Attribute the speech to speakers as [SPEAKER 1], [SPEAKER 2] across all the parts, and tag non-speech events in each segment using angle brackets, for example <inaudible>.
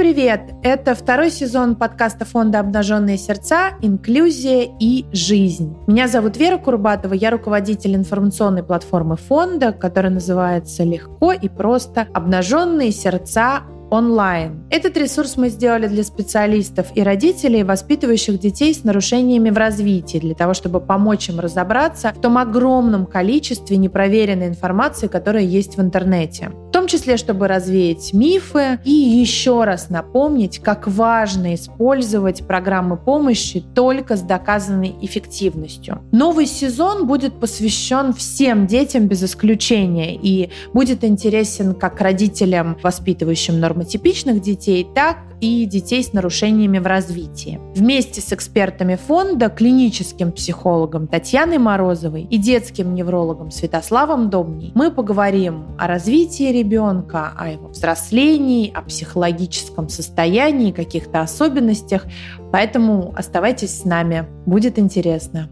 [SPEAKER 1] привет! Это второй сезон подкаста фонда «Обнаженные сердца. Инклюзия и жизнь». Меня зовут Вера Курбатова, я руководитель информационной платформы фонда, которая называется «Легко и просто. Обнаженные сердца онлайн. Этот ресурс мы сделали для специалистов и родителей, воспитывающих детей с нарушениями в развитии, для того, чтобы помочь им разобраться в том огромном количестве непроверенной информации, которая есть в интернете. Числе, чтобы развеять мифы и еще раз напомнить, как важно использовать программы помощи только с доказанной эффективностью. Новый сезон будет посвящен всем детям без исключения и будет интересен как родителям, воспитывающим норм нормотипичных детей, так и детей с нарушениями в развитии. Вместе с экспертами фонда, клиническим психологом Татьяной Морозовой и детским неврологом Святославом Домней мы поговорим о развитии ребенка, о его взрослении, о психологическом состоянии, каких-то особенностях. Поэтому оставайтесь с нами, будет интересно.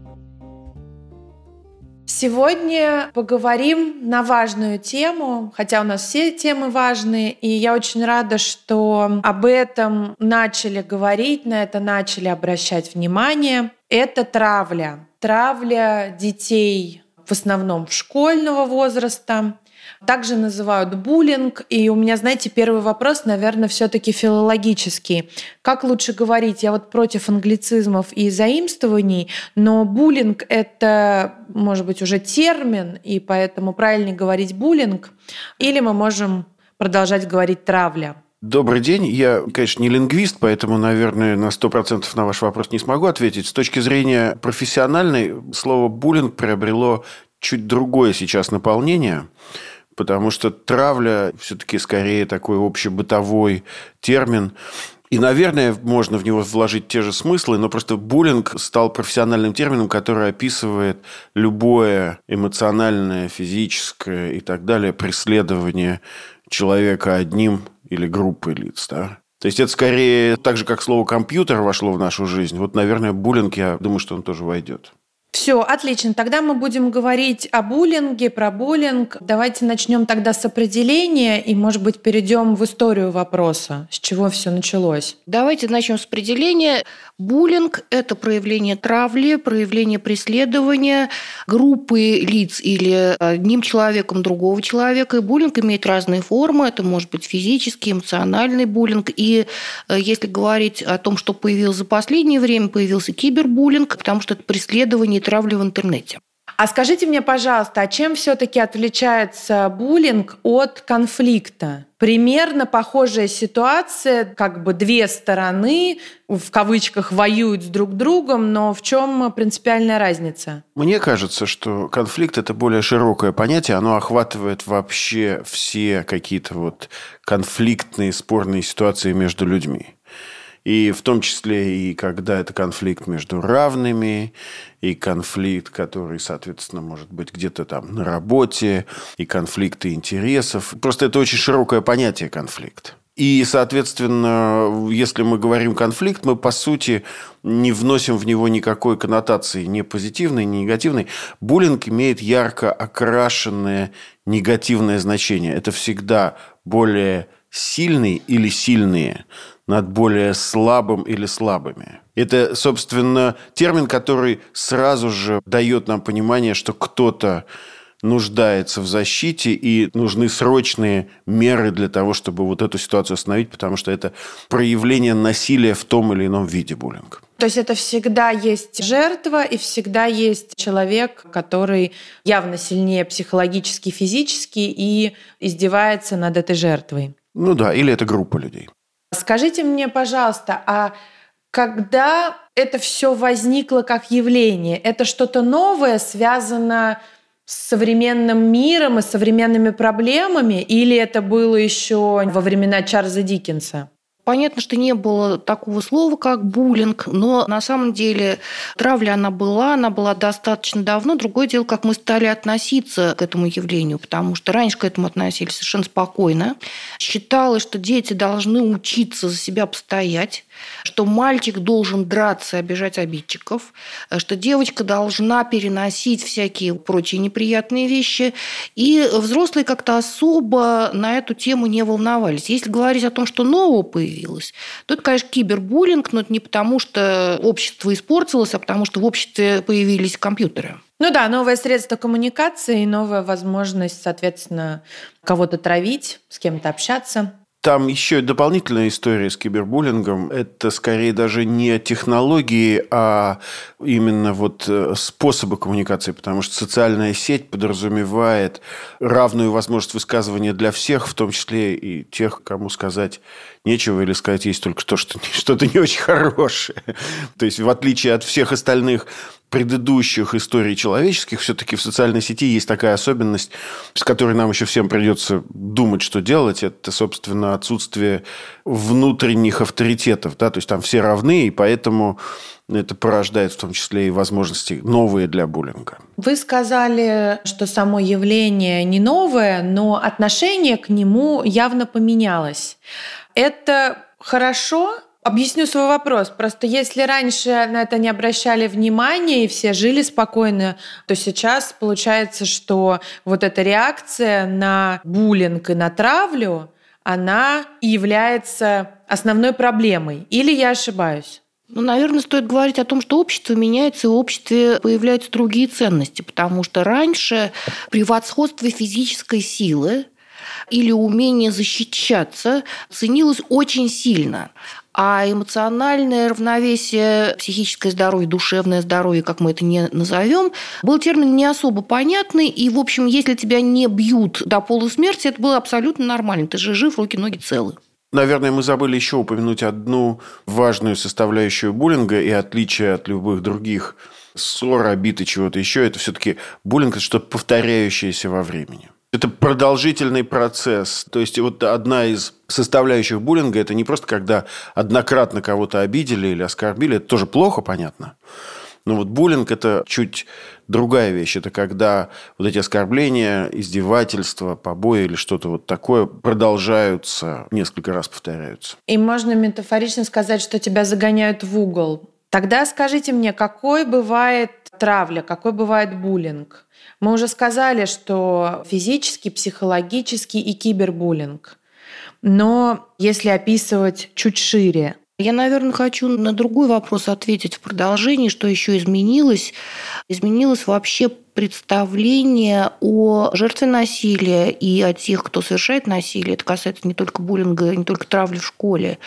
[SPEAKER 1] Сегодня поговорим на важную тему, хотя у нас все темы важные, и я очень рада, что об этом начали говорить, на это начали обращать внимание. Это травля. Травля детей в основном школьного возраста, также называют буллинг. И у меня, знаете, первый вопрос, наверное, все-таки филологический. Как лучше говорить? Я вот против англицизмов и заимствований, но буллинг — это, может быть, уже термин, и поэтому правильнее говорить буллинг. Или мы можем продолжать говорить травля.
[SPEAKER 2] Добрый день. Я, конечно, не лингвист, поэтому, наверное, на 100% на ваш вопрос не смогу ответить. С точки зрения профессиональной, слово «буллинг» приобрело чуть другое сейчас наполнение – потому что травля все-таки скорее такой общебытовой термин. И, наверное, можно в него вложить те же смыслы, но просто буллинг стал профессиональным термином, который описывает любое эмоциональное, физическое и так далее преследование человека одним или группой лиц. Да? То есть это скорее так же, как слово компьютер вошло в нашу жизнь. Вот, наверное, буллинг, я думаю, что он тоже войдет.
[SPEAKER 1] Все, отлично. Тогда мы будем говорить о буллинге, про буллинг. Давайте начнем тогда с определения и, может быть, перейдем в историю вопроса, с чего все началось.
[SPEAKER 3] Давайте начнем с определения. Буллинг – это проявление травли, проявление преследования группы лиц или одним человеком другого человека. И буллинг имеет разные формы. Это может быть физический, эмоциональный буллинг. И э, если говорить о том, что появилось за последнее время, появился кибербуллинг, потому что это преследование и травли в интернете.
[SPEAKER 1] А скажите мне, пожалуйста, а чем все-таки отличается буллинг от конфликта? Примерно похожая ситуация, как бы две стороны в кавычках воюют с друг другом, но в чем принципиальная разница?
[SPEAKER 2] Мне кажется, что конфликт это более широкое понятие, оно охватывает вообще все какие-то вот конфликтные, спорные ситуации между людьми. И в том числе и когда это конфликт между равными, и конфликт, который, соответственно, может быть где-то там на работе, и конфликты интересов. Просто это очень широкое понятие конфликт. И, соответственно, если мы говорим конфликт, мы, по сути, не вносим в него никакой коннотации ни позитивной, ни негативной. Буллинг имеет ярко окрашенное негативное значение. Это всегда более сильный или сильные над более слабым или слабыми. Это, собственно, термин, который сразу же дает нам понимание, что кто-то нуждается в защите и нужны срочные меры для того, чтобы вот эту ситуацию остановить, потому что это проявление насилия в том или ином виде буллинг.
[SPEAKER 1] То есть это всегда есть жертва и всегда есть человек, который явно сильнее психологически, физически и издевается над этой жертвой.
[SPEAKER 2] Ну да, или это группа людей.
[SPEAKER 1] Скажите мне, пожалуйста, а когда это все возникло как явление, это что-то новое, связано с современным миром и современными проблемами, или это было еще во времена Чарльза Диккенса?
[SPEAKER 3] Понятно, что не было такого слова, как буллинг, но на самом деле травля она была, она была достаточно давно. Другое дело, как мы стали относиться к этому явлению, потому что раньше к этому относились совершенно спокойно. Считалось, что дети должны учиться за себя постоять, что мальчик должен драться и обижать обидчиков, что девочка должна переносить всякие прочие неприятные вещи. И взрослые как-то особо на эту тему не волновались. Если говорить о том, что нового появилось, появилось, это, конечно, кибербуллинг, но это не потому, что общество испортилось, а потому что в обществе появились компьютеры.
[SPEAKER 1] Ну да, новое средство коммуникации и новая возможность, соответственно, кого-то травить, с кем-то общаться.
[SPEAKER 2] Там еще дополнительная история с кибербуллингом. Это скорее даже не технологии, а именно вот э, способы коммуникации, потому что социальная сеть подразумевает равную возможность высказывания для всех, в том числе и тех, кому сказать нечего или сказать есть только то, что что-то не очень хорошее. То есть, в отличие от всех остальных предыдущих историй человеческих, все-таки в социальной сети есть такая особенность, с которой нам еще всем придется думать, что делать. Это, собственно, отсутствие внутренних авторитетов. Да? То есть, там все равны, и поэтому это порождает в том числе и возможности новые для буллинга.
[SPEAKER 1] Вы сказали, что само явление не новое, но отношение к нему явно поменялось. Это хорошо Объясню свой вопрос. Просто если раньше на это не обращали внимания и все жили спокойно, то сейчас получается, что вот эта реакция на буллинг и на травлю, она является основной проблемой. Или я ошибаюсь?
[SPEAKER 3] Ну, наверное, стоит говорить о том, что общество меняется, и в обществе появляются другие ценности, потому что раньше превосходство физической силы или умение защищаться ценилось очень сильно. А эмоциональное равновесие, психическое здоровье, душевное здоровье, как мы это не назовем, был термин не особо понятный. И, в общем, если тебя не бьют до полусмерти, это было абсолютно нормально. Ты же жив, руки, ноги целы.
[SPEAKER 2] Наверное, мы забыли еще упомянуть одну важную составляющую буллинга и отличие от любых других ссор, обид и чего-то еще. Это все-таки буллинг – это что-то повторяющееся во времени. Это продолжительный процесс. То есть, вот одна из составляющих буллинга – это не просто когда однократно кого-то обидели или оскорбили. Это тоже плохо, понятно. Но вот буллинг – это чуть другая вещь. Это когда вот эти оскорбления, издевательства, побои или что-то вот такое продолжаются, несколько раз повторяются.
[SPEAKER 1] И можно метафорично сказать, что тебя загоняют в угол. Тогда скажите мне, какой бывает травля, какой бывает буллинг? Мы уже сказали, что физический, психологический и кибербуллинг. Но если описывать чуть шире,
[SPEAKER 3] я, наверное, хочу на другой вопрос ответить в продолжении, что еще изменилось. Изменилось вообще представление о жертве насилия и о тех, кто совершает насилие. Это касается не только буллинга, не только травли в школе.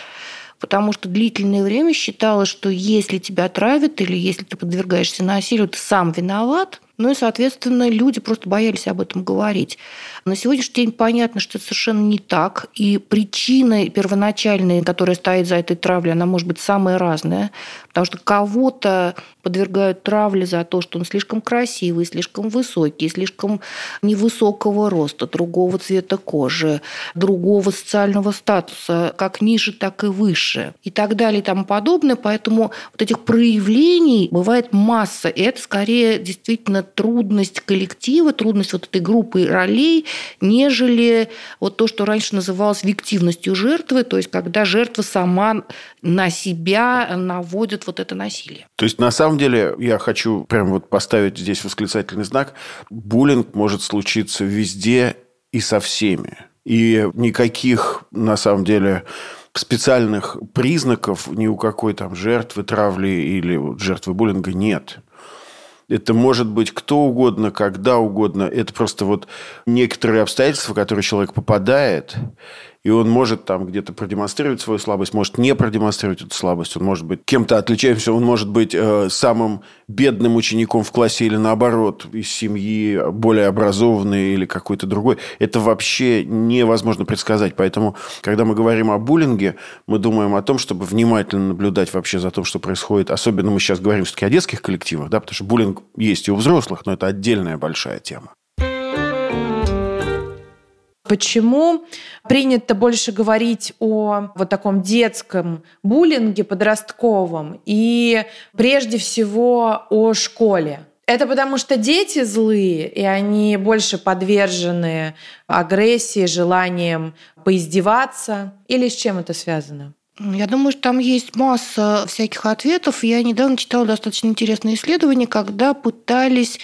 [SPEAKER 3] Потому что длительное время считалось, что если тебя травят или если ты подвергаешься насилию, ты сам виноват – ну и, соответственно, люди просто боялись об этом говорить. На сегодняшний день понятно, что это совершенно не так. И причина первоначальная, которая стоит за этой травлей, она может быть самая разная. Потому что кого-то подвергают травле за то, что он слишком красивый, слишком высокий, слишком невысокого роста, другого цвета кожи, другого социального статуса, как ниже, так и выше, и так далее и тому подобное. Поэтому вот этих проявлений бывает масса. И это скорее действительно трудность коллектива, трудность вот этой группы ролей, нежели вот то, что раньше называлось виктивностью жертвы, то есть когда жертва сама на себя наводит вот это насилие.
[SPEAKER 2] То есть на самом деле я хочу прям вот поставить здесь восклицательный знак. Буллинг может случиться везде и со всеми. И никаких, на самом деле, специальных признаков ни у какой там жертвы травли или жертвы буллинга нет. Это может быть кто угодно, когда угодно. Это просто вот некоторые обстоятельства, в которые человек попадает, и он может там где-то продемонстрировать свою слабость, может не продемонстрировать эту слабость, он может быть кем-то отличающимся, он может быть э, самым бедным учеником в классе или наоборот, из семьи более образованной или какой-то другой. Это вообще невозможно предсказать. Поэтому, когда мы говорим о буллинге, мы думаем о том, чтобы внимательно наблюдать вообще за тем, что происходит. Особенно мы сейчас говорим все-таки о детских коллективах, да, потому что буллинг есть и у взрослых, но это отдельная большая тема.
[SPEAKER 1] Почему принято больше говорить о вот таком детском буллинге подростковом и прежде всего о школе? Это потому что дети злые, и они больше подвержены агрессии, желаниям поиздеваться? Или с чем это связано?
[SPEAKER 3] Я думаю, что там есть масса всяких ответов. Я недавно читала достаточно интересное исследование, когда пытались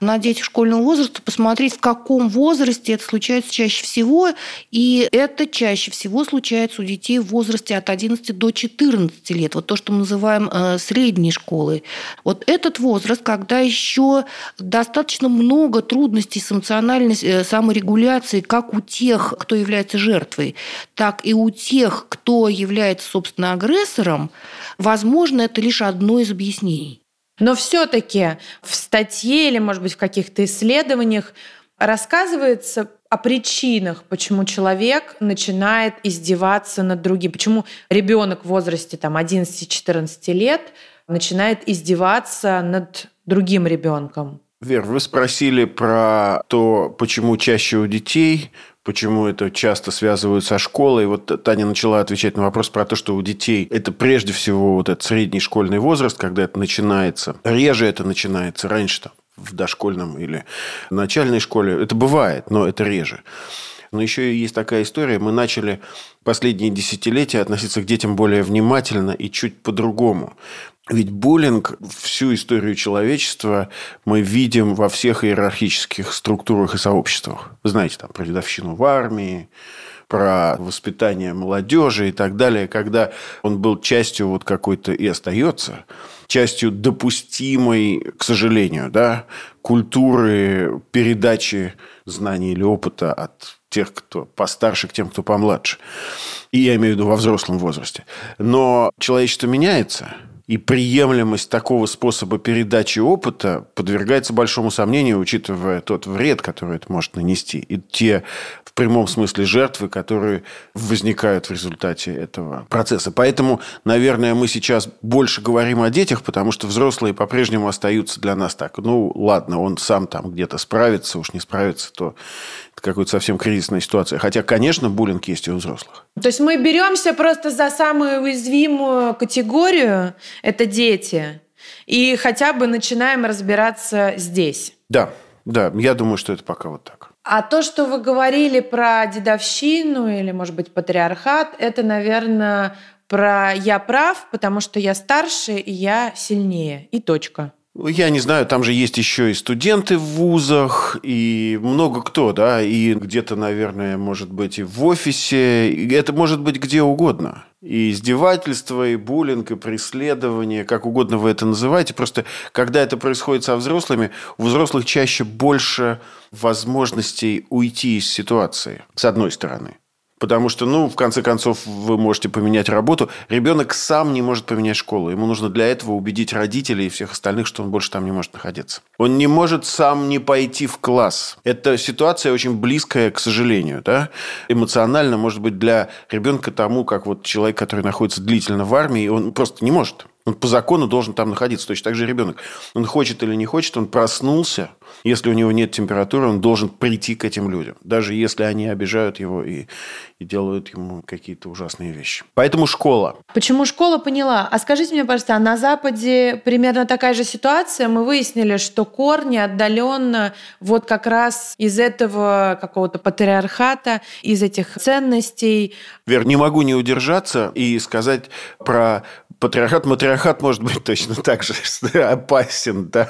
[SPEAKER 3] на детях школьного возраста посмотреть, в каком возрасте это случается чаще всего. И это чаще всего случается у детей в возрасте от 11 до 14 лет. Вот то, что мы называем э, средней школой. Вот этот возраст, когда еще достаточно много трудностей с эмоциональной э, саморегуляцией, как у тех, кто является жертвой, так и у тех, кто является является, собственно, агрессором, возможно, это лишь одно из объяснений.
[SPEAKER 1] Но все-таки в статье или, может быть, в каких-то исследованиях рассказывается о причинах, почему человек начинает издеваться над другим, почему ребенок в возрасте там, 11-14 лет начинает издеваться над другим ребенком.
[SPEAKER 2] Вер, вы спросили про то, почему чаще у детей почему это часто связывают со школой. Вот Таня начала отвечать на вопрос про то, что у детей это прежде всего вот этот средний школьный возраст, когда это начинается. Реже это начинается, раньше там в дошкольном или начальной школе. Это бывает, но это реже. Но еще есть такая история. Мы начали последние десятилетия относиться к детям более внимательно и чуть по-другому. Ведь буллинг, всю историю человечества мы видим во всех иерархических структурах и сообществах. Вы знаете, там, про дедовщину в армии, про воспитание молодежи и так далее, когда он был частью вот какой-то и остается частью допустимой, к сожалению, да, культуры передачи знаний или опыта от тех, кто постарше, к тем, кто помладше. И я имею в виду во взрослом возрасте. Но человечество меняется – и приемлемость такого способа передачи опыта подвергается большому сомнению, учитывая тот вред, который это может нанести, и те в прямом смысле жертвы, которые возникают в результате этого процесса. Поэтому, наверное, мы сейчас больше говорим о детях, потому что взрослые по-прежнему остаются для нас так. Ну, ладно, он сам там где-то справится, уж не справится, то это какая-то совсем кризисная ситуация. Хотя, конечно, буллинг есть и у взрослых.
[SPEAKER 1] То есть мы беремся просто за самую уязвимую категорию, это дети, и хотя бы начинаем разбираться здесь.
[SPEAKER 2] Да, да, я думаю, что это пока вот так.
[SPEAKER 1] А то, что вы говорили про дедовщину или, может быть, патриархат, это, наверное, про «я прав», потому что я старше и я сильнее. И точка.
[SPEAKER 2] Я не знаю, там же есть еще и студенты в вузах, и много кто, да, и где-то, наверное, может быть и в офисе, и это может быть где угодно. И издевательство, и буллинг, и преследование, как угодно вы это называете. Просто когда это происходит со взрослыми, у взрослых чаще больше возможностей уйти из ситуации, с одной стороны. Потому что, ну, в конце концов, вы можете поменять работу. Ребенок сам не может поменять школу. Ему нужно для этого убедить родителей и всех остальных, что он больше там не может находиться. Он не может сам не пойти в класс. Эта ситуация очень близкая, к сожалению, да? Эмоционально, может быть, для ребенка тому, как вот человек, который находится длительно в армии, он просто не может. Он по закону должен там находиться. Точно так же ребенок. Он хочет или не хочет, он проснулся. Если у него нет температуры, он должен прийти к этим людям. Даже если они обижают его и, и делают ему какие-то ужасные вещи. Поэтому школа.
[SPEAKER 1] Почему школа поняла? А скажите мне, пожалуйста, а на Западе примерно такая же ситуация? Мы выяснили, что корни отдаленно вот как раз из этого какого-то патриархата, из этих ценностей.
[SPEAKER 2] Вер, не могу не удержаться и сказать про патриархат, может быть точно так же <laughs> опасен. Да?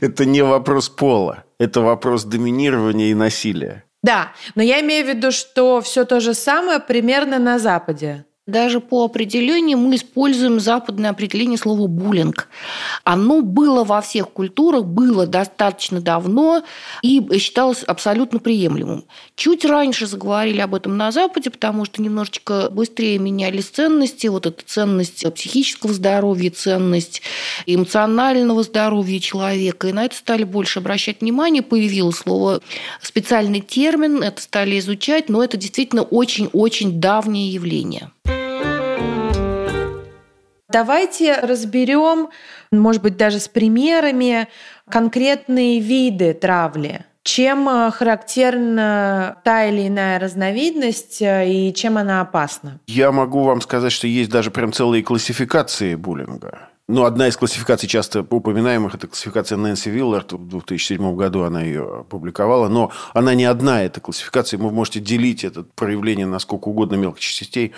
[SPEAKER 2] Это не вопрос пола, это вопрос доминирования и насилия.
[SPEAKER 1] Да, но я имею в виду, что все то же самое примерно на Западе.
[SPEAKER 3] Даже по определению мы используем западное определение слова «буллинг». Оно было во всех культурах, было достаточно давно и считалось абсолютно приемлемым. Чуть раньше заговорили об этом на Западе, потому что немножечко быстрее менялись ценности. Вот эта ценность психического здоровья, ценность эмоционального здоровья человека. И на это стали больше обращать внимание. Появилось слово, специальный термин, это стали изучать, но это действительно очень-очень давнее явление.
[SPEAKER 1] Давайте разберем, может быть, даже с примерами конкретные виды травли. Чем э, характерна та или иная разновидность э, и чем она опасна?
[SPEAKER 2] Я могу вам сказать, что есть даже прям целые классификации буллинга. Ну, одна из классификаций часто упоминаемых, это классификация Нэнси Виллард. В 2007 году она ее опубликовала. Но она не одна, эта классификация. Вы можете делить это проявление на сколько угодно мелких частей.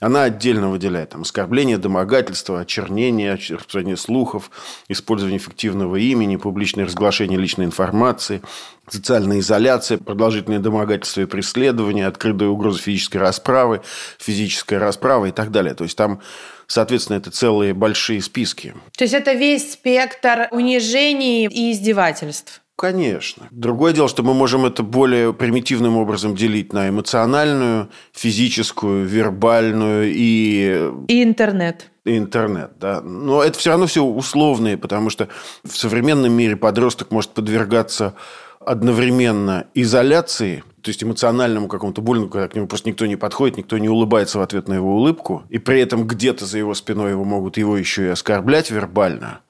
[SPEAKER 2] Она отдельно выделяет там, оскорбление, домогательство, очернение, распространение слухов, использование фиктивного имени, публичное разглашение личной информации, социальная изоляция, продолжительное домогательство и преследование, открытая угроза физической расправы, физическая расправа и так далее. То есть там Соответственно, это целые большие списки.
[SPEAKER 1] То есть это весь спектр унижений и издевательств.
[SPEAKER 2] Конечно. Другое дело, что мы можем это более примитивным образом делить на эмоциональную, физическую, вербальную и...
[SPEAKER 1] И интернет.
[SPEAKER 2] И интернет, да. Но это все равно все условные, потому что в современном мире подросток может подвергаться одновременно изоляции, то есть эмоциональному какому-то буллингу, когда к нему просто никто не подходит, никто не улыбается в ответ на его улыбку, и при этом где-то за его спиной его могут его еще и оскорблять вербально,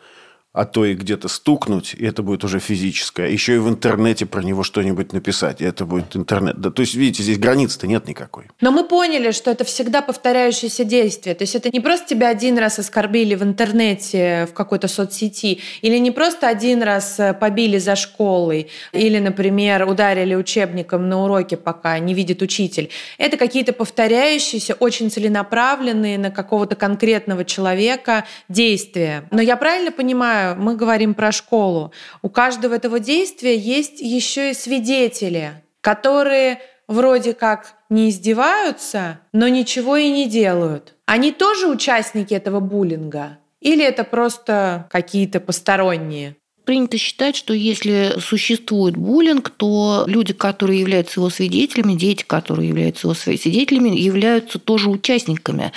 [SPEAKER 2] а то и где-то стукнуть, и это будет уже физическое. Еще и в интернете про него что-нибудь написать, и это будет интернет. Да, то есть, видите, здесь границы-то нет никакой.
[SPEAKER 1] Но мы поняли, что это всегда повторяющееся действие. То есть, это не просто тебя один раз оскорбили в интернете, в какой-то соцсети, или не просто один раз э, побили за школой, или, например, ударили учебником на уроке, пока не видит учитель. Это какие-то повторяющиеся, очень целенаправленные на какого-то конкретного человека действия. Но я правильно понимаю, мы говорим про школу, у каждого этого действия есть еще и свидетели, которые вроде как не издеваются, но ничего и не делают. Они тоже участники этого буллинга? Или это просто какие-то посторонние?
[SPEAKER 3] Принято считать, что если существует буллинг, то люди, которые являются его свидетелями, дети, которые являются его свидетелями, являются тоже участниками.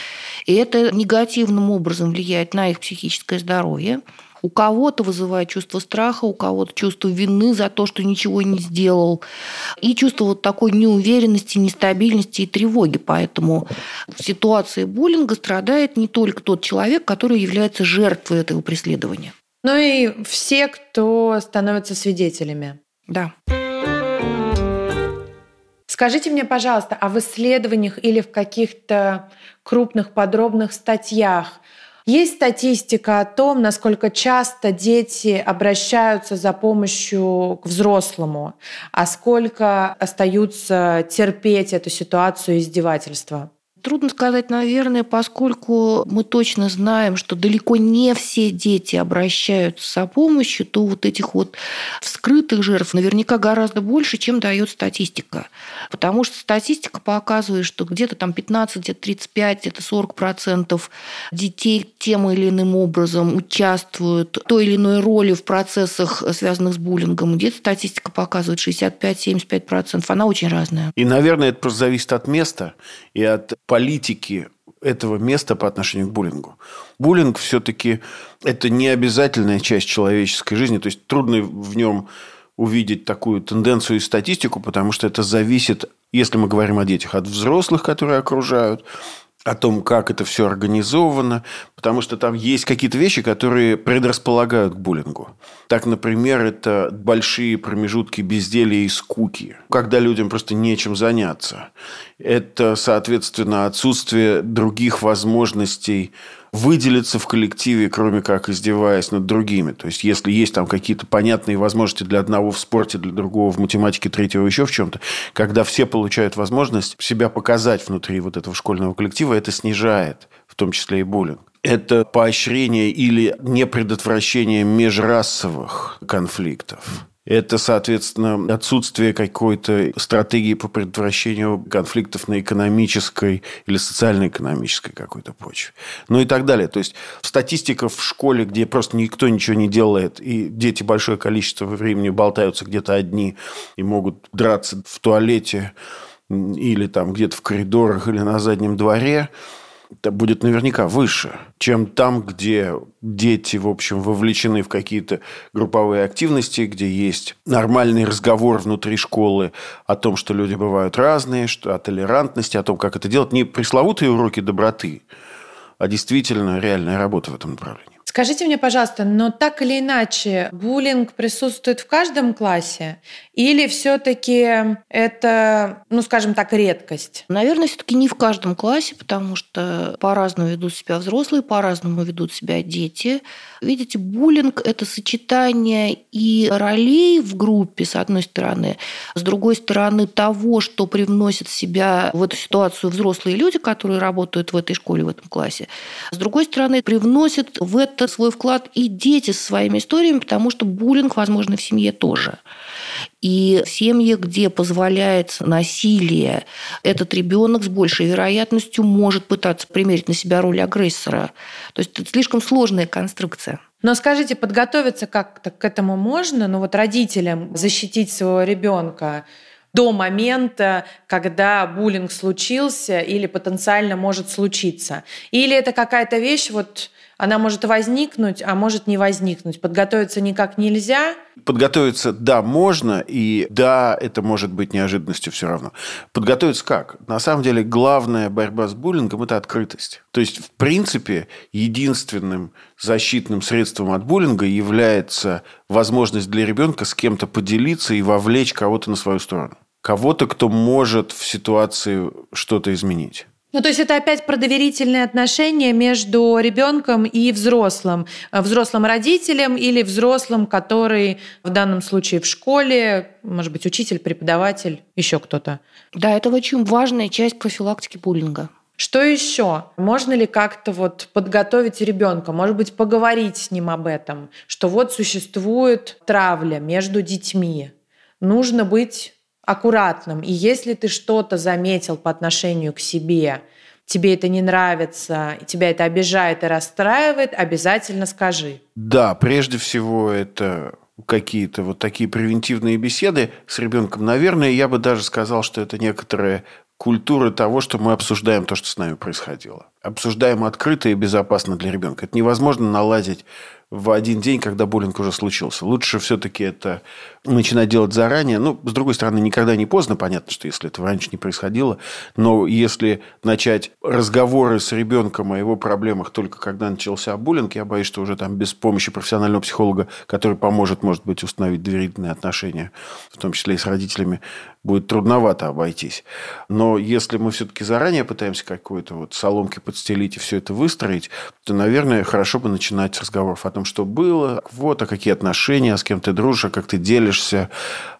[SPEAKER 3] И это негативным образом влияет на их психическое здоровье. У кого-то вызывает чувство страха, у кого-то чувство вины за то, что ничего не сделал, и чувство вот такой неуверенности, нестабильности и тревоги. Поэтому в ситуации буллинга страдает не только тот человек, который является жертвой этого преследования.
[SPEAKER 1] Ну и все, кто становятся свидетелями.
[SPEAKER 3] Да.
[SPEAKER 1] Скажите мне, пожалуйста, а в исследованиях или в каких-то крупных подробных статьях есть статистика о том, насколько часто дети обращаются за помощью к взрослому, а сколько остаются терпеть эту ситуацию издевательства?
[SPEAKER 3] Трудно сказать, наверное, поскольку мы точно знаем, что далеко не все дети обращаются за помощью, то вот этих вот вскрытых жертв наверняка гораздо больше, чем дает статистика. Потому что статистика показывает, что где-то там 15, где-то 35, где-то 40 процентов детей тем или иным образом участвуют в той или иной роли в процессах, связанных с буллингом. Где-то статистика показывает 65-75 процентов. Она очень разная.
[SPEAKER 2] И, наверное, это просто зависит от места и от политики этого места по отношению к буллингу. Буллинг все-таки это не обязательная часть человеческой жизни, то есть трудно в нем увидеть такую тенденцию и статистику, потому что это зависит, если мы говорим о детях, от взрослых, которые окружают, о том, как это все организовано, потому что там есть какие-то вещи, которые предрасполагают к буллингу. Так, например, это большие промежутки безделия и скуки, когда людям просто нечем заняться. Это, соответственно, отсутствие других возможностей выделиться в коллективе, кроме как издеваясь над другими. То есть, если есть там какие-то понятные возможности для одного в спорте, для другого в математике, третьего еще в чем-то, когда все получают возможность себя показать внутри вот этого школьного коллектива, это снижает в том числе и буллинг это поощрение или непредотвращение межрасовых конфликтов. Это, соответственно, отсутствие какой-то стратегии по предотвращению конфликтов на экономической или социально-экономической какой-то почве. Ну и так далее. То есть статистика в школе, где просто никто ничего не делает, и дети большое количество времени болтаются где-то одни и могут драться в туалете или там где-то в коридорах или на заднем дворе – будет наверняка выше, чем там, где дети, в общем, вовлечены в какие-то групповые активности, где есть нормальный разговор внутри школы о том, что люди бывают разные, что о толерантности, о том, как это делать. Не пресловутые уроки доброты, а действительно реальная работа в этом направлении.
[SPEAKER 1] Скажите мне, пожалуйста, но так или иначе, буллинг присутствует в каждом классе? Или все-таки это, ну, скажем так, редкость?
[SPEAKER 3] Наверное, все-таки не в каждом классе, потому что по-разному ведут себя взрослые, по-разному ведут себя дети. Видите, буллинг – это сочетание и ролей в группе, с одной стороны, с другой стороны, того, что привносят себя в эту ситуацию взрослые люди, которые работают в этой школе, в этом классе. С другой стороны, привносят в это свой вклад и дети со своими историями, потому что буллинг, возможно, в семье тоже. И в семье, где позволяется насилие, этот ребенок с большей вероятностью может пытаться примерить на себя роль агрессора. То есть это слишком сложная конструкция.
[SPEAKER 1] Но скажите, подготовиться как-то к этому можно? Ну вот родителям защитить своего ребенка до момента, когда буллинг случился или потенциально может случиться? Или это какая-то вещь, вот она может возникнуть, а может не возникнуть. Подготовиться никак нельзя.
[SPEAKER 2] Подготовиться, да, можно, и да, это может быть неожиданностью все равно. Подготовиться как? На самом деле, главная борьба с буллингом – это открытость. То есть, в принципе, единственным защитным средством от буллинга является возможность для ребенка с кем-то поделиться и вовлечь кого-то на свою сторону. Кого-то, кто может в ситуации что-то изменить.
[SPEAKER 1] Ну, то есть это опять про доверительные отношения между ребенком и взрослым. Взрослым родителем или взрослым, который в данном случае в школе, может быть, учитель, преподаватель, еще кто-то.
[SPEAKER 3] Да, это очень важная часть профилактики буллинга.
[SPEAKER 1] Что еще? Можно ли как-то вот подготовить ребенка, может быть, поговорить с ним об этом, что вот существует травля между детьми. Нужно быть аккуратным. И если ты что-то заметил по отношению к себе, тебе это не нравится, тебя это обижает и расстраивает, обязательно скажи.
[SPEAKER 2] Да, прежде всего это какие-то вот такие превентивные беседы с ребенком. Наверное, я бы даже сказал, что это некоторая культура того, что мы обсуждаем то, что с нами происходило. Обсуждаем открыто и безопасно для ребенка. Это невозможно наладить в один день, когда буллинг уже случился. Лучше все-таки это начинать делать заранее. Ну, с другой стороны, никогда не поздно. Понятно, что если этого раньше не происходило. Но если начать разговоры с ребенком о его проблемах только когда начался буллинг, я боюсь, что уже там без помощи профессионального психолога, который поможет, может быть, установить доверительные отношения, в том числе и с родителями, будет трудновато обойтись. Но если мы все-таки заранее пытаемся какой-то вот соломки подстелить и все это выстроить, то, наверное, хорошо бы начинать с разговоров о том, что было, вот, а какие отношения, с кем ты дружишь, а как ты делишься,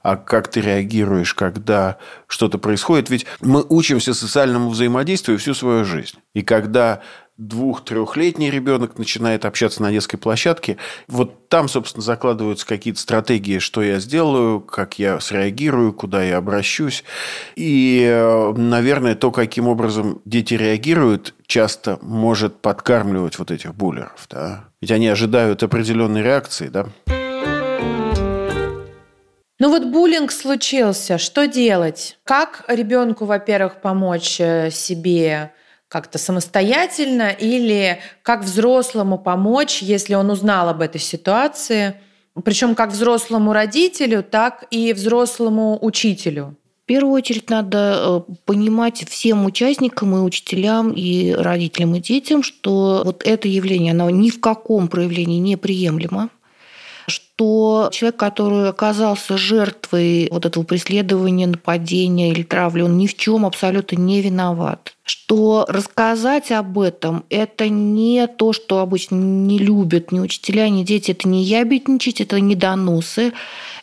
[SPEAKER 2] а как ты реагируешь, когда что-то происходит. Ведь мы учимся социальному взаимодействию всю свою жизнь. И когда двух-трехлетний ребенок начинает общаться на детской площадке, вот там, собственно, закладываются какие-то стратегии, что я сделаю, как я среагирую, куда я обращусь. И, э, наверное, то, каким образом дети реагируют, часто может подкармливать вот этих буллеров. Да? Ведь они ожидают определенной реакции, да?
[SPEAKER 1] Ну вот буллинг случился, что делать? Как ребенку, во-первых, помочь э, себе как-то самостоятельно или как взрослому помочь, если он узнал об этой ситуации, причем как взрослому родителю, так и взрослому учителю.
[SPEAKER 3] В первую очередь надо э, понимать всем участникам и учителям, и родителям, и детям, что вот это явление, оно ни в каком проявлении неприемлемо что человек, который оказался жертвой вот этого преследования, нападения или травли, он ни в чем абсолютно не виноват. Что рассказать об этом – это не то, что обычно не любят ни учителя, ни дети. Это не ябедничать, это не доносы.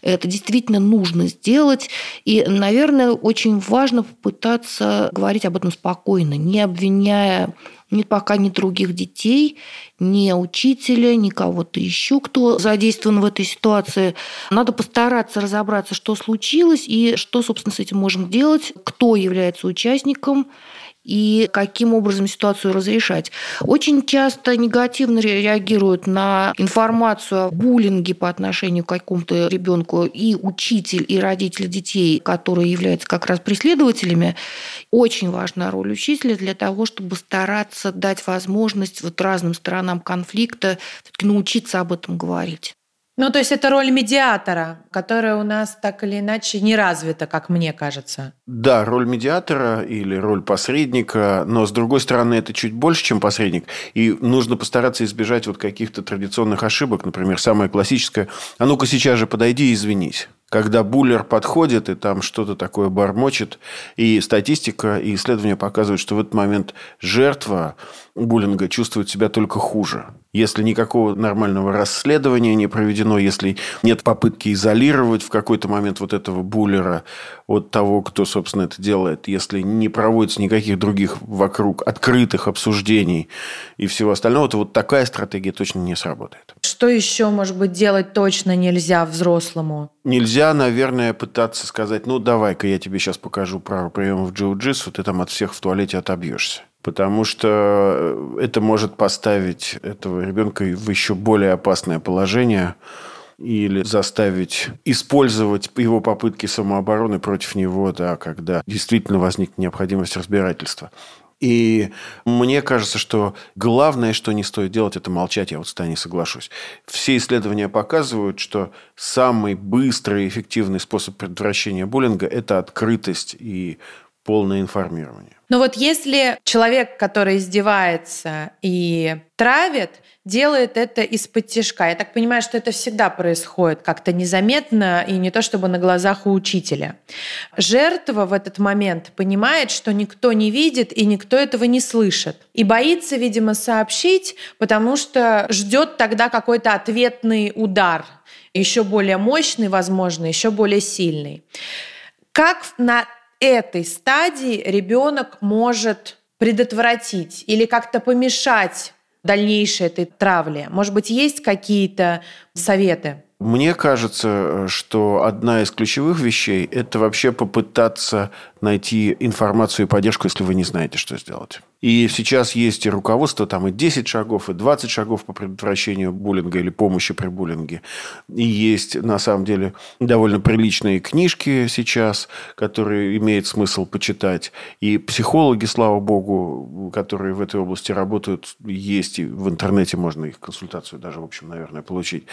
[SPEAKER 3] Это действительно нужно сделать. И, наверное, очень важно попытаться говорить об этом спокойно, не обвиняя ни пока ни других детей, ни учителя, ни кого-то еще, кто задействован в этой ситуации. Надо постараться разобраться, что случилось и что, собственно, с этим можем делать, кто является участником и каким образом ситуацию разрешать. Очень часто негативно реагируют на информацию о буллинге по отношению к какому-то ребенку и учитель, и родители детей, которые являются как раз преследователями. Очень важна роль учителя для того, чтобы стараться дать возможность вот разным сторонам конфликта научиться об этом говорить.
[SPEAKER 1] Ну, то есть это роль медиатора, которая у нас так или иначе не развита, как мне кажется.
[SPEAKER 2] Да, роль медиатора или роль посредника, но с другой стороны это чуть больше, чем посредник, и нужно постараться избежать вот каких-то традиционных ошибок, например, самое классическое «а ну-ка сейчас же подойди и извинись» когда буллер подходит и там что-то такое бормочет. И статистика и исследования показывают, что в этот момент жертва буллинга чувствует себя только хуже. Если никакого нормального расследования не проведено, если нет попытки изолировать в какой-то момент вот этого буллера от того, кто, собственно, это делает, если не проводится никаких других вокруг открытых обсуждений и всего остального, то вот такая стратегия точно не сработает.
[SPEAKER 1] Что еще, может быть, делать точно нельзя взрослому?
[SPEAKER 2] Нельзя, наверное, пытаться сказать, ну, давай-ка я тебе сейчас покажу пару приемов джиу-джитсу, ты там от всех в туалете отобьешься потому что это может поставить этого ребенка в еще более опасное положение или заставить использовать его попытки самообороны против него, да, когда действительно возникнет необходимость разбирательства. И мне кажется, что главное, что не стоит делать, это молчать. Я вот с Таней соглашусь. Все исследования показывают, что самый быстрый и эффективный способ предотвращения буллинга – это открытость и полное информирование.
[SPEAKER 1] Но вот если человек, который издевается и травит, делает это из-под тяжка, я так понимаю, что это всегда происходит как-то незаметно и не то чтобы на глазах у учителя. Жертва в этот момент понимает, что никто не видит и никто этого не слышит. И боится, видимо, сообщить, потому что ждет тогда какой-то ответный удар, еще более мощный, возможно, еще более сильный. Как на этой стадии ребенок может предотвратить или как-то помешать дальнейшей этой травле? Может быть, есть какие-то советы?
[SPEAKER 2] Мне кажется, что одна из ключевых вещей – это вообще попытаться найти информацию и поддержку, если вы не знаете, что сделать. И сейчас есть и руководство, там и 10 шагов, и 20 шагов по предотвращению буллинга или помощи при буллинге. И есть, на самом деле, довольно приличные книжки сейчас, которые имеет смысл почитать. И психологи, слава богу, которые в этой области работают, есть. И в интернете можно их консультацию даже, в общем, наверное, получить.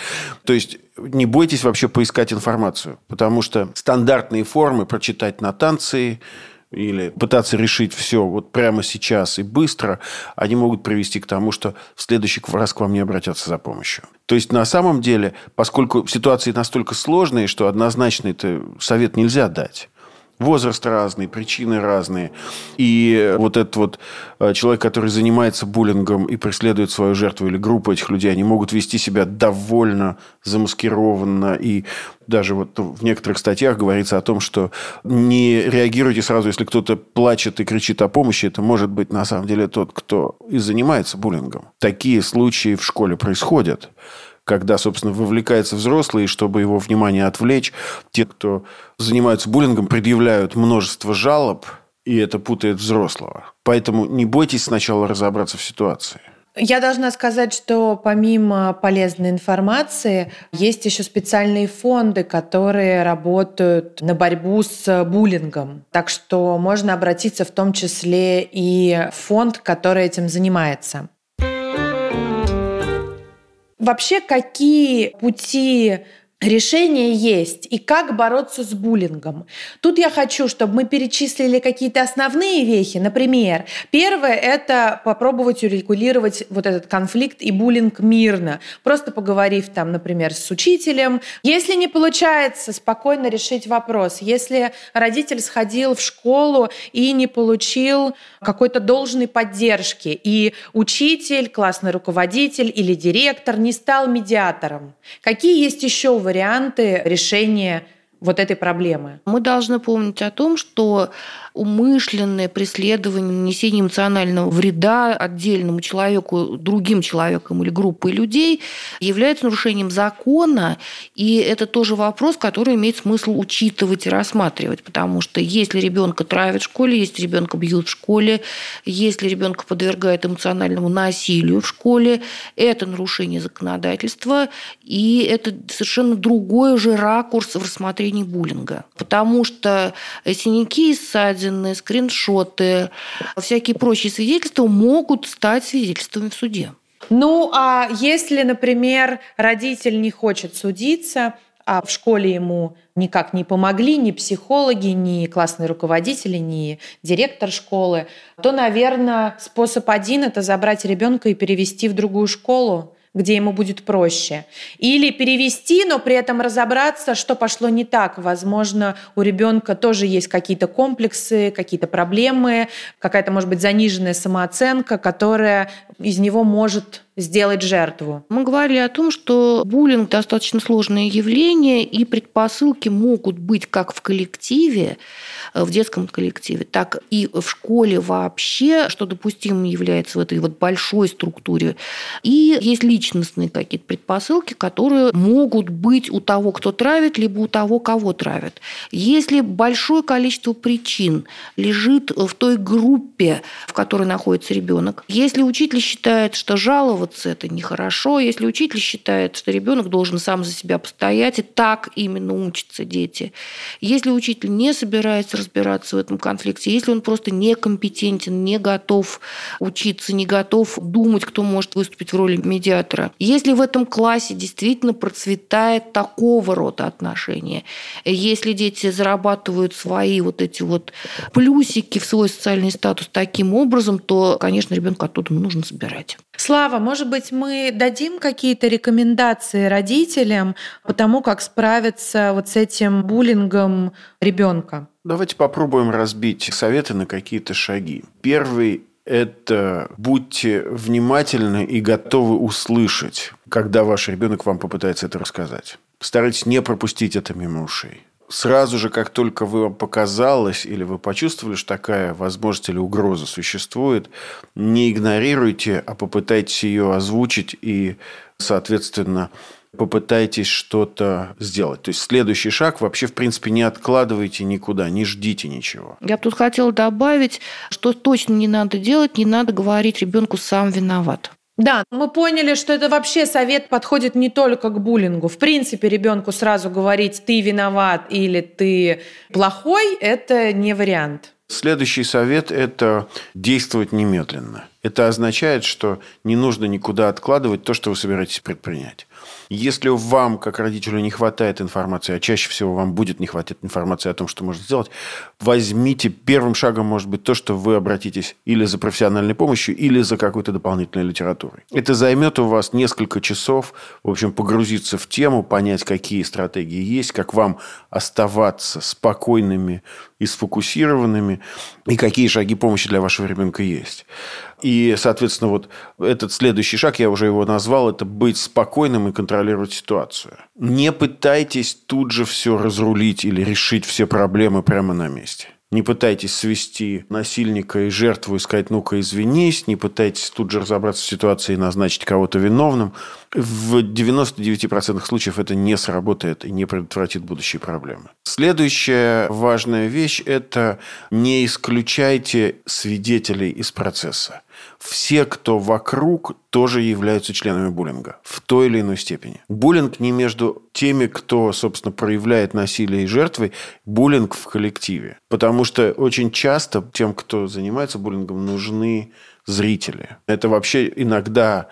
[SPEAKER 2] То есть, не бойтесь вообще поискать информацию, потому что стандартные формы прочитать нотации – или пытаться решить все вот прямо сейчас и быстро, они могут привести к тому, что в следующий раз к вам не обратятся за помощью. То есть, на самом деле, поскольку ситуации настолько сложные, что однозначно это совет нельзя дать. Возраст разный, причины разные. И вот этот вот э, человек, который занимается буллингом и преследует свою жертву или группу этих людей, они могут вести себя довольно замаскированно. И даже вот в некоторых статьях говорится о том, что не реагируйте сразу, если кто-то плачет и кричит о помощи. Это может быть на самом деле тот, кто и занимается буллингом. Такие случаи в школе происходят когда, собственно, вовлекается взрослый, и чтобы его внимание отвлечь, те, кто занимаются буллингом, предъявляют множество жалоб, и это путает взрослого. Поэтому не бойтесь сначала разобраться в ситуации.
[SPEAKER 1] Я должна сказать, что помимо полезной информации, есть еще специальные фонды, которые работают на борьбу с буллингом. Так что можно обратиться в том числе и в фонд, который этим занимается. Вообще, какие пути решения есть и как бороться с буллингом. Тут я хочу, чтобы мы перечислили какие-то основные вехи. Например, первое – это попробовать урегулировать вот этот конфликт и буллинг мирно, просто поговорив там, например, с учителем. Если не получается спокойно решить вопрос, если родитель сходил в школу и не получил какой-то должной поддержки, и учитель, классный руководитель или директор не стал медиатором, какие есть еще варианты решения вот этой проблемы.
[SPEAKER 3] Мы должны помнить о том, что умышленное преследование, нанесение эмоционального вреда отдельному человеку, другим человеком или группой людей является нарушением закона, и это тоже вопрос, который имеет смысл учитывать и рассматривать, потому что если ребенка травят в школе, если ребенка бьют в школе, если ребенка подвергают эмоциональному насилию в школе, это нарушение законодательства, и это совершенно другой же ракурс в рассмотрении буллинга. Потому что синяки и ссадины скриншоты, всякие прочие свидетельства могут стать свидетельствами в суде.
[SPEAKER 1] Ну, а если, например, родитель не хочет судиться, а в школе ему никак не помогли ни психологи, ни классные руководители, ни директор школы, то, наверное, способ один – это забрать ребенка и перевести в другую школу, где ему будет проще. Или перевести, но при этом разобраться, что пошло не так. Возможно, у ребенка тоже есть какие-то комплексы, какие-то проблемы, какая-то, может быть, заниженная самооценка, которая из него может сделать жертву.
[SPEAKER 3] Мы говорили о том, что буллинг достаточно сложное явление, и предпосылки могут быть как в коллективе, э, в детском коллективе, так и в школе вообще, что допустимым является в этой вот большой структуре. И есть личностные какие-то предпосылки, которые могут быть у того, кто травит, либо у того, кого травят. Если большое количество причин лежит в той группе, в которой находится ребенок, если учитель считает, что жаловаться это нехорошо, если учитель считает, что ребенок должен сам за себя постоять, и так именно учатся дети. Если учитель не собирается разбираться в этом конфликте, если он просто некомпетентен, не готов учиться, не готов думать, кто может выступить в роли медиатора, если в этом классе действительно процветает такого рода отношения, если дети зарабатывают свои вот эти вот плюсики в свой социальный статус таким образом, то, конечно, ребенку оттуда нужно собирать.
[SPEAKER 1] Слава, может быть, мы дадим какие-то рекомендации родителям по тому, как справиться вот с этим буллингом ребенка?
[SPEAKER 2] Давайте попробуем разбить советы на какие-то шаги. Первый это будьте внимательны и готовы услышать, когда ваш ребенок вам попытается это рассказать. Старайтесь не пропустить это мимо ушей сразу же, как только вам показалось или вы почувствовали, что такая возможность или угроза существует, не игнорируйте, а попытайтесь ее озвучить и, соответственно, попытайтесь что-то сделать. То есть следующий шаг вообще, в принципе, не откладывайте никуда, не ждите ничего.
[SPEAKER 3] Я бы тут хотела добавить, что точно не надо делать, не надо говорить ребенку сам виноват.
[SPEAKER 1] Да, мы поняли, что это вообще совет подходит не только к буллингу. В принципе, ребенку сразу говорить «ты виноват» или «ты плохой» – это не вариант.
[SPEAKER 2] Следующий совет – это действовать немедленно. Это означает, что не нужно никуда откладывать то, что вы собираетесь предпринять. Если вам, как родителю, не хватает информации, а чаще всего вам будет не хватать информации о том, что можно сделать, возьмите первым шагом, может быть, то, что вы обратитесь или за профессиональной помощью, или за какой-то дополнительной литературой. Это займет у вас несколько часов, в общем, погрузиться в тему, понять, какие стратегии есть, как вам оставаться спокойными и сфокусированными, и какие шаги помощи для вашего ребенка есть. И, соответственно, вот этот следующий шаг, я уже его назвал, это быть спокойным и контролировать ситуацию. Не пытайтесь тут же все разрулить или решить все проблемы прямо на месте. Не пытайтесь свести насильника и жертву и сказать, ну-ка, извинись. Не пытайтесь тут же разобраться в ситуации и назначить кого-то виновным. В 99% случаев это не сработает и не предотвратит будущие проблемы. Следующая важная вещь – это не исключайте свидетелей из процесса все, кто вокруг, тоже являются членами буллинга в той или иной степени. Буллинг не между теми, кто, собственно, проявляет насилие и жертвой, буллинг в коллективе. Потому что очень часто тем, кто занимается буллингом, нужны зрители. Это вообще иногда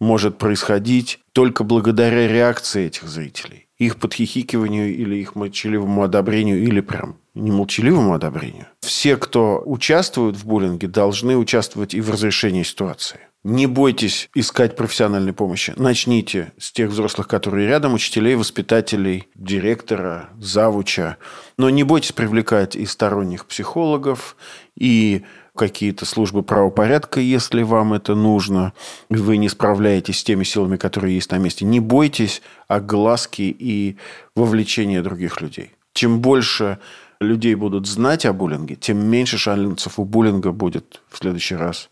[SPEAKER 2] может происходить только благодаря реакции этих зрителей. Их подхихикиванию или их молчаливому одобрению, или прям немолчаливому одобрению. Все, кто участвует в буллинге, должны участвовать и в разрешении ситуации. Не бойтесь искать профессиональной помощи. Начните с тех взрослых, которые рядом, учителей, воспитателей, директора, завуча. Но не бойтесь привлекать и сторонних психологов, и какие-то службы правопорядка, если вам это нужно, вы не справляетесь с теми силами, которые есть на месте. Не бойтесь огласки и вовлечения других людей. Чем больше людей будут знать о буллинге, тем меньше шансов у буллинга будет в следующий раз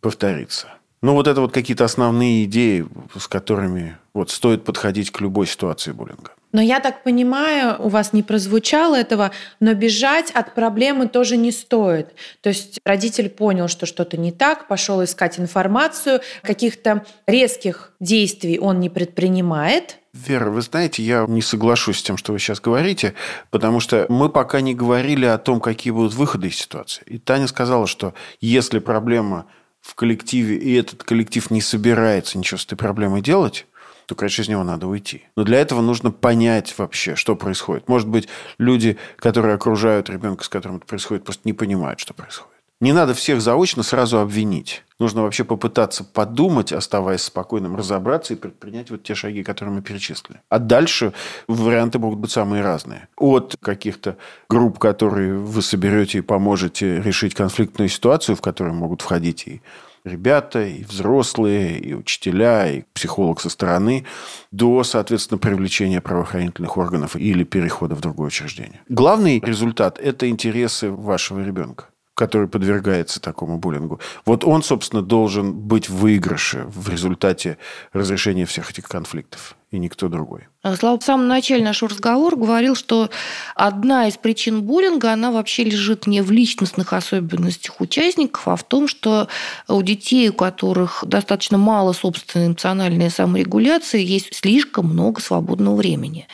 [SPEAKER 2] повториться. Ну, вот это вот какие-то основные идеи, с которыми вот стоит подходить к любой ситуации буллинга.
[SPEAKER 1] Но я так понимаю, у вас не прозвучало этого, но бежать от проблемы тоже не стоит. То есть родитель понял, что что-то не так, пошел искать информацию, каких-то резких действий он не предпринимает,
[SPEAKER 2] Вера, вы знаете, я не соглашусь с тем, что вы сейчас говорите, потому что мы пока не говорили о том, какие будут выходы из ситуации. И Таня сказала, что если проблема в коллективе, и этот коллектив не собирается ничего с этой проблемой делать, то, конечно, из него надо уйти. Но для этого нужно понять вообще, что происходит. Может быть, люди, которые окружают ребенка, с которым это происходит, просто не понимают, что происходит. Не надо всех заочно сразу обвинить. Нужно вообще попытаться подумать, оставаясь спокойным, разобраться и предпринять вот те шаги, которые мы перечислили. А дальше варианты могут быть самые разные. От каких-то групп, которые вы соберете и поможете решить конфликтную ситуацию, в которую могут входить и ребята, и взрослые, и учителя, и психолог со стороны, до, соответственно, привлечения правоохранительных органов или перехода в другое учреждение. Главный результат – это интересы вашего ребенка который подвергается такому буллингу. Вот он, собственно, должен быть в выигрыше в результате разрешения всех этих конфликтов, и никто другой.
[SPEAKER 3] Слава в самом начале нашего разговора говорил, что одна из причин буллинга, она вообще лежит не в личностных особенностях участников, а в том, что у детей, у которых достаточно мало собственной эмоциональной саморегуляции, есть слишком много свободного времени.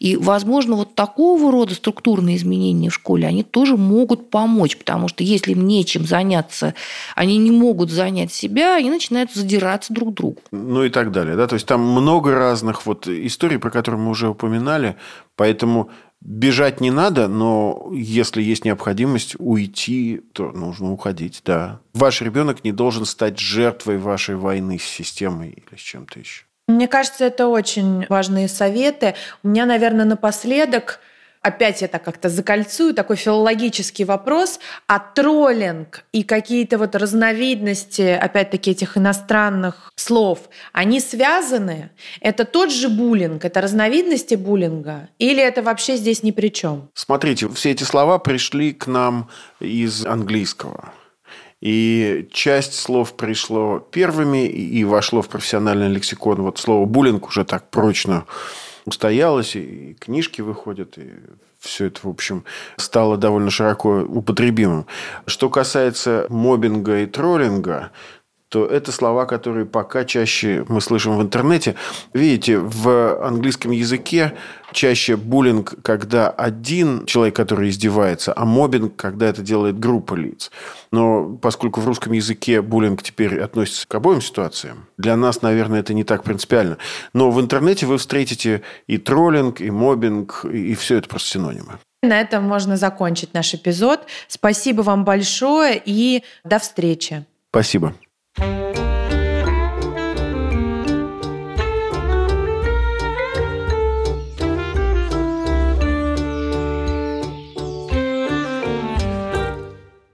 [SPEAKER 3] И, возможно, вот такого рода структурные изменения в школе, они тоже могут помочь, потому что если им нечем заняться, они не могут занять себя, они начинают задираться друг другу.
[SPEAKER 2] Ну и так далее. Да? То есть там много разных вот историй, про которые мы уже упоминали, поэтому бежать не надо, но если есть необходимость уйти, то нужно уходить, да. Ваш ребенок не должен стать жертвой вашей войны с системой или с чем-то еще.
[SPEAKER 1] Мне кажется, это очень важные советы. У меня, наверное, напоследок опять это как-то закольцую, такой филологический вопрос, а троллинг и какие-то вот разновидности, опять-таки, этих иностранных слов, они связаны? Это тот же буллинг, это разновидности буллинга? Или это вообще здесь ни при чем?
[SPEAKER 2] Смотрите, все эти слова пришли к нам из английского. И часть слов пришло первыми и вошло в профессиональный лексикон. Вот слово буллинг уже так прочно устоялось, и книжки выходят, и все это, в общем, стало довольно широко употребимым. Что касается мобинга и троллинга, то это слова, которые пока чаще мы слышим в интернете. Видите, в английском языке чаще буллинг, когда один человек, который издевается, а мобинг, когда это делает группа лиц. Но поскольку в русском языке буллинг теперь относится к обоим ситуациям, для нас, наверное, это не так принципиально. Но в интернете вы встретите и троллинг, и мобинг, и все это просто синонимы.
[SPEAKER 1] На этом можно закончить наш эпизод. Спасибо вам большое и до встречи.
[SPEAKER 2] Спасибо.
[SPEAKER 4] Thank you.